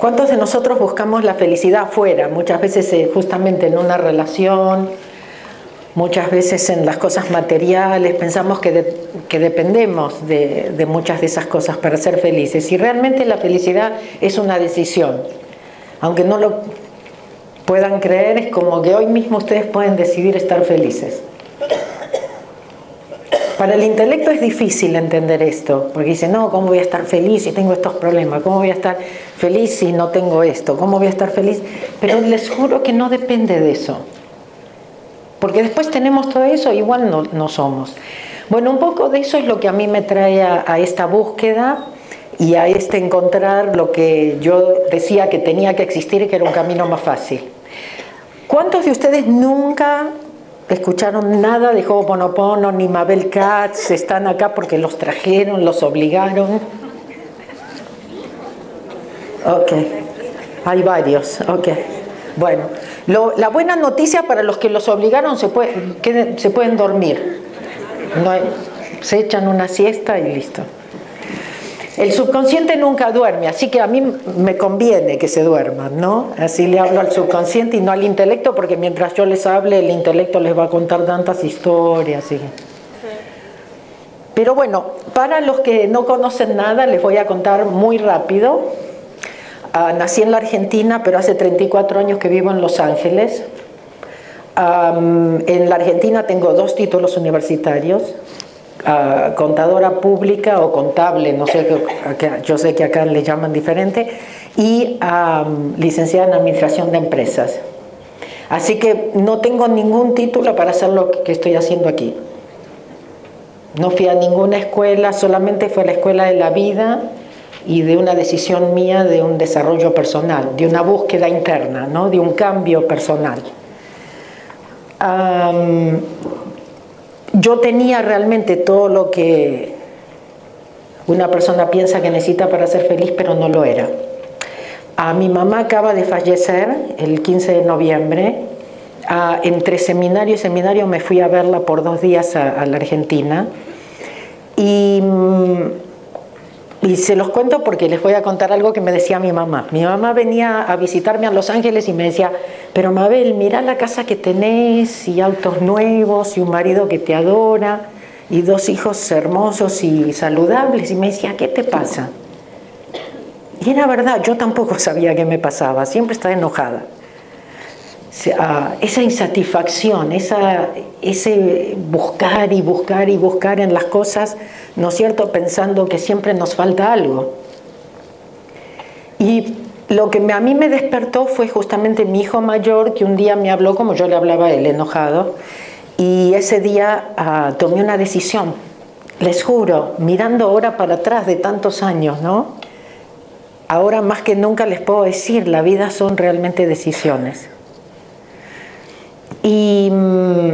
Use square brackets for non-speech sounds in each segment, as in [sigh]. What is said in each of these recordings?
¿Cuántos de nosotros buscamos la felicidad afuera? Muchas veces eh, justamente en una relación, muchas veces en las cosas materiales, pensamos que, que dependemos de, de muchas de esas cosas para ser felices. Y realmente la felicidad es una decisión. Aunque no lo puedan creer, es como que hoy mismo ustedes pueden decidir estar felices. Para el intelecto es difícil entender esto, porque dice, no, ¿cómo voy a estar feliz si tengo estos problemas? ¿Cómo voy a estar feliz si no tengo esto? ¿Cómo voy a estar feliz? Pero les juro que no depende de eso. Porque después tenemos todo eso, igual no, no somos. Bueno, un poco de eso es lo que a mí me trae a, a esta búsqueda y a este encontrar lo que yo decía que tenía que existir y que era un camino más fácil. ¿Cuántos de ustedes nunca escucharon nada de Ho'oponopono ni Mabel Katz, están acá porque los trajeron, los obligaron. Ok, hay varios, ok. Bueno, lo, la buena noticia para los que los obligaron se, puede, que, se pueden dormir. Se echan una siesta y listo. El subconsciente nunca duerme, así que a mí me conviene que se duerman, ¿no? Así le hablo al subconsciente y no al intelecto, porque mientras yo les hable, el intelecto les va a contar tantas historias. Y... Pero bueno, para los que no conocen nada, les voy a contar muy rápido. Uh, nací en la Argentina, pero hace 34 años que vivo en Los Ángeles. En la Argentina tengo dos títulos universitarios contadora pública o contable, no sé, yo sé que acá le llaman diferente, y um, licenciada en Administración de Empresas. Así que no tengo ningún título para hacer lo que estoy haciendo aquí. No fui a ninguna escuela, solamente fue a la escuela de la vida y de una decisión mía de un desarrollo personal, de una búsqueda interna, ¿no? de un cambio personal. Yo tenía realmente todo lo que una persona piensa que necesita para ser feliz, pero no lo era. A mi mamá acaba de fallecer el 15 de noviembre. Entre seminario y seminario me fui a verla por dos días a, la Argentina. Y, y, se los cuento porque les voy a contar algo que me decía mi mamá. Mi mamá venía a visitarme a Los Ángeles y me decía, pero Mabel, mira la casa que tenés y autos nuevos y un marido que te adora y dos hijos hermosos y saludables. Y me decía, ¿qué te pasa? Y era verdad, yo tampoco [laughs] sabía qué me pasaba, siempre estaba enojada. Esa insatisfacción, ese buscar y buscar y buscar en las cosas, ¿no es cierto? Pensando que siempre nos falta algo. Y lo que a mí me despertó fue justamente mi hijo mayor que un día me habló como yo le hablaba a él, enojado, y ese día uh, tomé una decisión. Les juro, mirando ahora para atrás de tantos años, ¿no? Ahora más que nunca les puedo decir, la vida son realmente decisiones. Y mmm,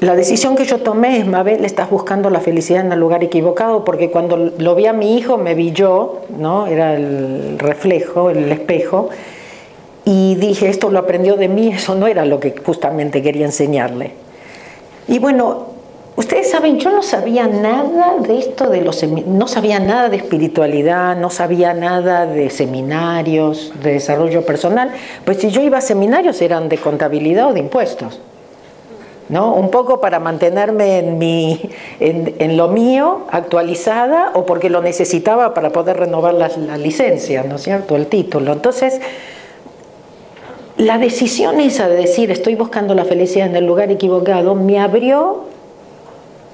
la decisión que yo tomé es, Mabel, estás buscando la felicidad en el lugar equivocado, porque cuando lo vi a mi hijo me vi yo, ¿no? Era el reflejo, el espejo, y dije, esto lo aprendió de mí, eso no era lo que justamente quería enseñarle. Y bueno, ustedes saben, yo no sabía nada de esto de los no sabía nada de espiritualidad, no sabía nada de seminarios, de desarrollo personal, pues si yo iba a seminarios eran de contabilidad o de impuestos. ¿no? Un poco para mantenerme en, mi, en, lo mío, actualizada, o porque lo necesitaba para poder renovar la, la, licencia, ¿no es cierto? El título. Entonces, la decisión esa de decir estoy buscando la felicidad en el lugar equivocado me abrió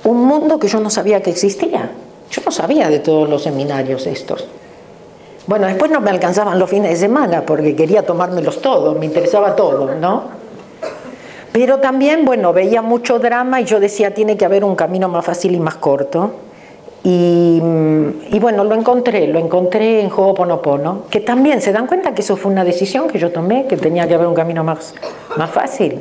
un mundo que yo no sabía que existía. Yo no sabía de todos los seminarios estos. Bueno, después no me alcanzaban los fines de semana porque quería tomármelos todos, me interesaba todo, ¿no? Pero también, bueno, veía mucho drama y yo decía, tiene que haber un camino más fácil y más corto. Y, bueno, lo encontré, lo encontré en Ho'oponopono, que también se dan cuenta que eso fue una decisión que yo tomé, que tenía que haber un camino más, más fácil.